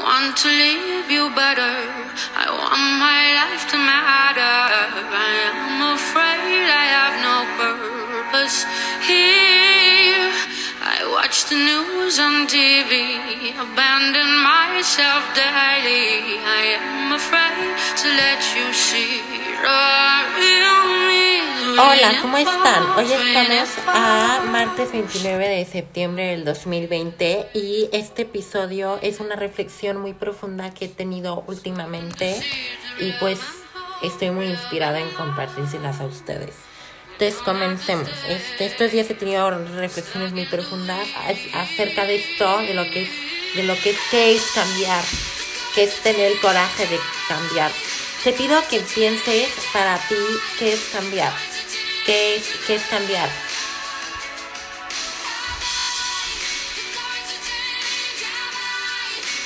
want to leave you better. I want my life to matter. I am afraid I have no purpose here. I watch the news on TV, abandon myself daily. I am afraid to let you see. Hola, ¿cómo están? Hoy estamos a martes 29 de septiembre del 2020 y este episodio es una reflexión muy profunda que he tenido últimamente y pues estoy muy inspirada en compartírselas a ustedes. Entonces comencemos. Este, estos días he tenido reflexiones muy profundas acerca de esto, de lo que es, de lo que es, qué es cambiar, qué es tener el coraje de cambiar. Te pido que pienses para ti qué es cambiar. ¿Qué es, cambiar?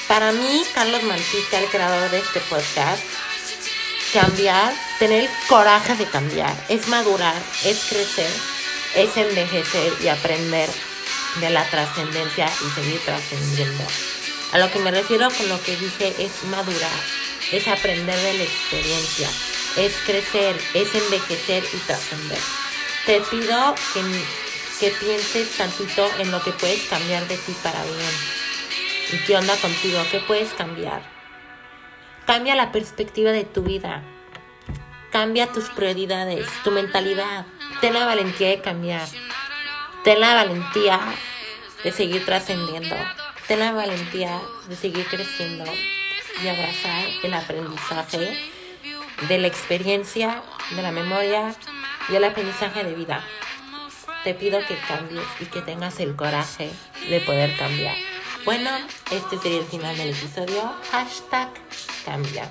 Para mí, Carlos Mantica, el creador de este podcast, cambiar, tener el coraje de cambiar, es madurar, es crecer, es envejecer y aprender de la trascendencia y seguir trascendiendo. A lo que me refiero con lo que dije es madurar, es aprender de la experiencia, es crecer, es envejecer y trascender. Te pido que, que pienses tantito en lo que puedes cambiar de ti para bien. ¿Y qué onda contigo? ¿Qué puedes cambiar? Cambia la perspectiva de tu vida. Cambia tus prioridades, tu mentalidad. Ten la valentía de cambiar. Ten la valentía de seguir trascendiendo. Ten la valentía de seguir creciendo y abrazar el aprendizaje de la experiencia, de la memoria y el aprendizaje de vida. Te pido que cambies y que tengas el coraje de poder cambiar. Bueno, este sería el final del episodio. Hashtag cambia.